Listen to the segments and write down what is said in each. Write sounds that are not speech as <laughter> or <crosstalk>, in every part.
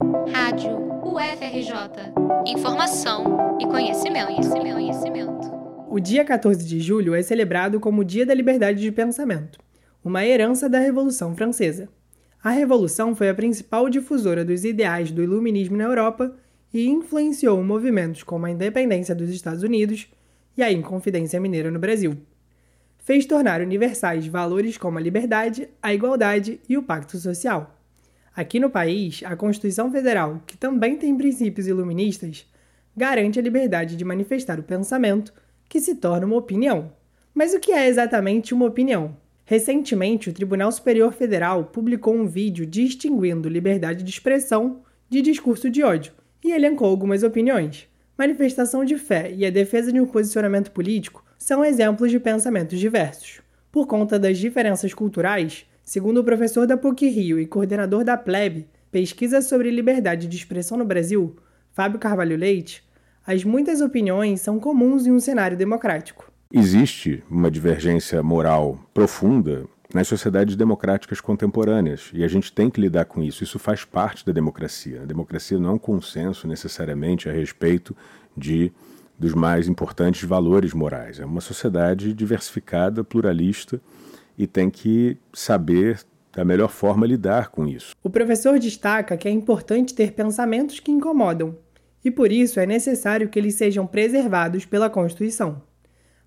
Rádio UFRJ. Informação e conhecimento, conhecimento, conhecimento. O dia 14 de julho é celebrado como o Dia da Liberdade de Pensamento, uma herança da Revolução Francesa. A Revolução foi a principal difusora dos ideais do iluminismo na Europa e influenciou movimentos como a independência dos Estados Unidos e a Inconfidência Mineira no Brasil. Fez tornar universais valores como a liberdade, a igualdade e o pacto social. Aqui no país, a Constituição Federal, que também tem princípios iluministas, garante a liberdade de manifestar o pensamento que se torna uma opinião. Mas o que é exatamente uma opinião? Recentemente, o Tribunal Superior Federal publicou um vídeo distinguindo liberdade de expressão de discurso de ódio e elencou algumas opiniões. Manifestação de fé e a defesa de um posicionamento político são exemplos de pensamentos diversos. Por conta das diferenças culturais, segundo o professor da PUC Rio e coordenador da PLEB, pesquisa sobre liberdade de expressão no Brasil, Fábio Carvalho Leite, as muitas opiniões são comuns em um cenário democrático. Existe uma divergência moral profunda nas sociedades democráticas contemporâneas e a gente tem que lidar com isso. Isso faz parte da democracia. A democracia não é um consenso necessariamente a respeito de dos mais importantes valores morais. É uma sociedade diversificada, pluralista e tem que saber da melhor forma lidar com isso. O professor destaca que é importante ter pensamentos que incomodam, e por isso é necessário que eles sejam preservados pela Constituição.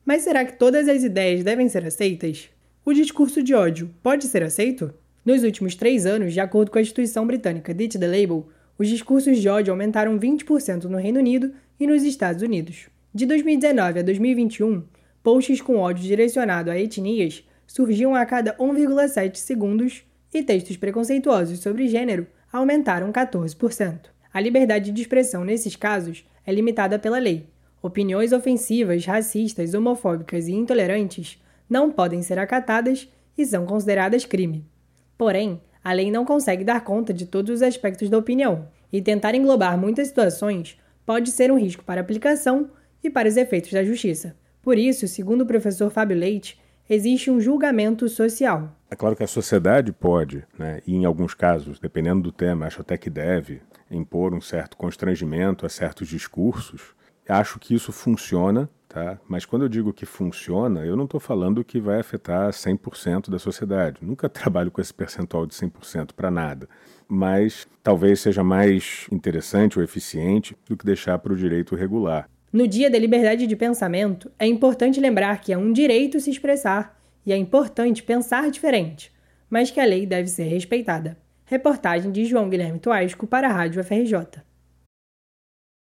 Mas será que todas as ideias devem ser aceitas? O discurso de ódio pode ser aceito? Nos últimos três anos, de acordo com a instituição britânica Ditch the Label, os discursos de ódio aumentaram 20% no Reino Unido e nos Estados Unidos. De 2019 a 2021, posts com ódio direcionado a etnias surgiam a cada 1,7 segundos e textos preconceituosos sobre gênero aumentaram 14%. A liberdade de expressão nesses casos é limitada pela lei. Opiniões ofensivas, racistas, homofóbicas e intolerantes não podem ser acatadas e são consideradas crime. Porém, a lei não consegue dar conta de todos os aspectos da opinião, e tentar englobar muitas situações pode ser um risco para a aplicação e para os efeitos da justiça. Por isso, segundo o professor Fábio Leite, existe um julgamento social. É claro que a sociedade pode, né, e em alguns casos, dependendo do tema, acho até que deve, impor um certo constrangimento a certos discursos. Acho que isso funciona, tá? mas quando eu digo que funciona, eu não estou falando que vai afetar 100% da sociedade. Nunca <laughs> trabalho com esse percentual de 100% para nada. Mas talvez seja mais interessante ou eficiente do que deixar para o direito regular. No Dia da Liberdade de Pensamento, é importante lembrar que é um direito se expressar e é importante pensar diferente, mas que a lei deve ser respeitada. Reportagem de João Guilherme Toasco para a Rádio FRJ.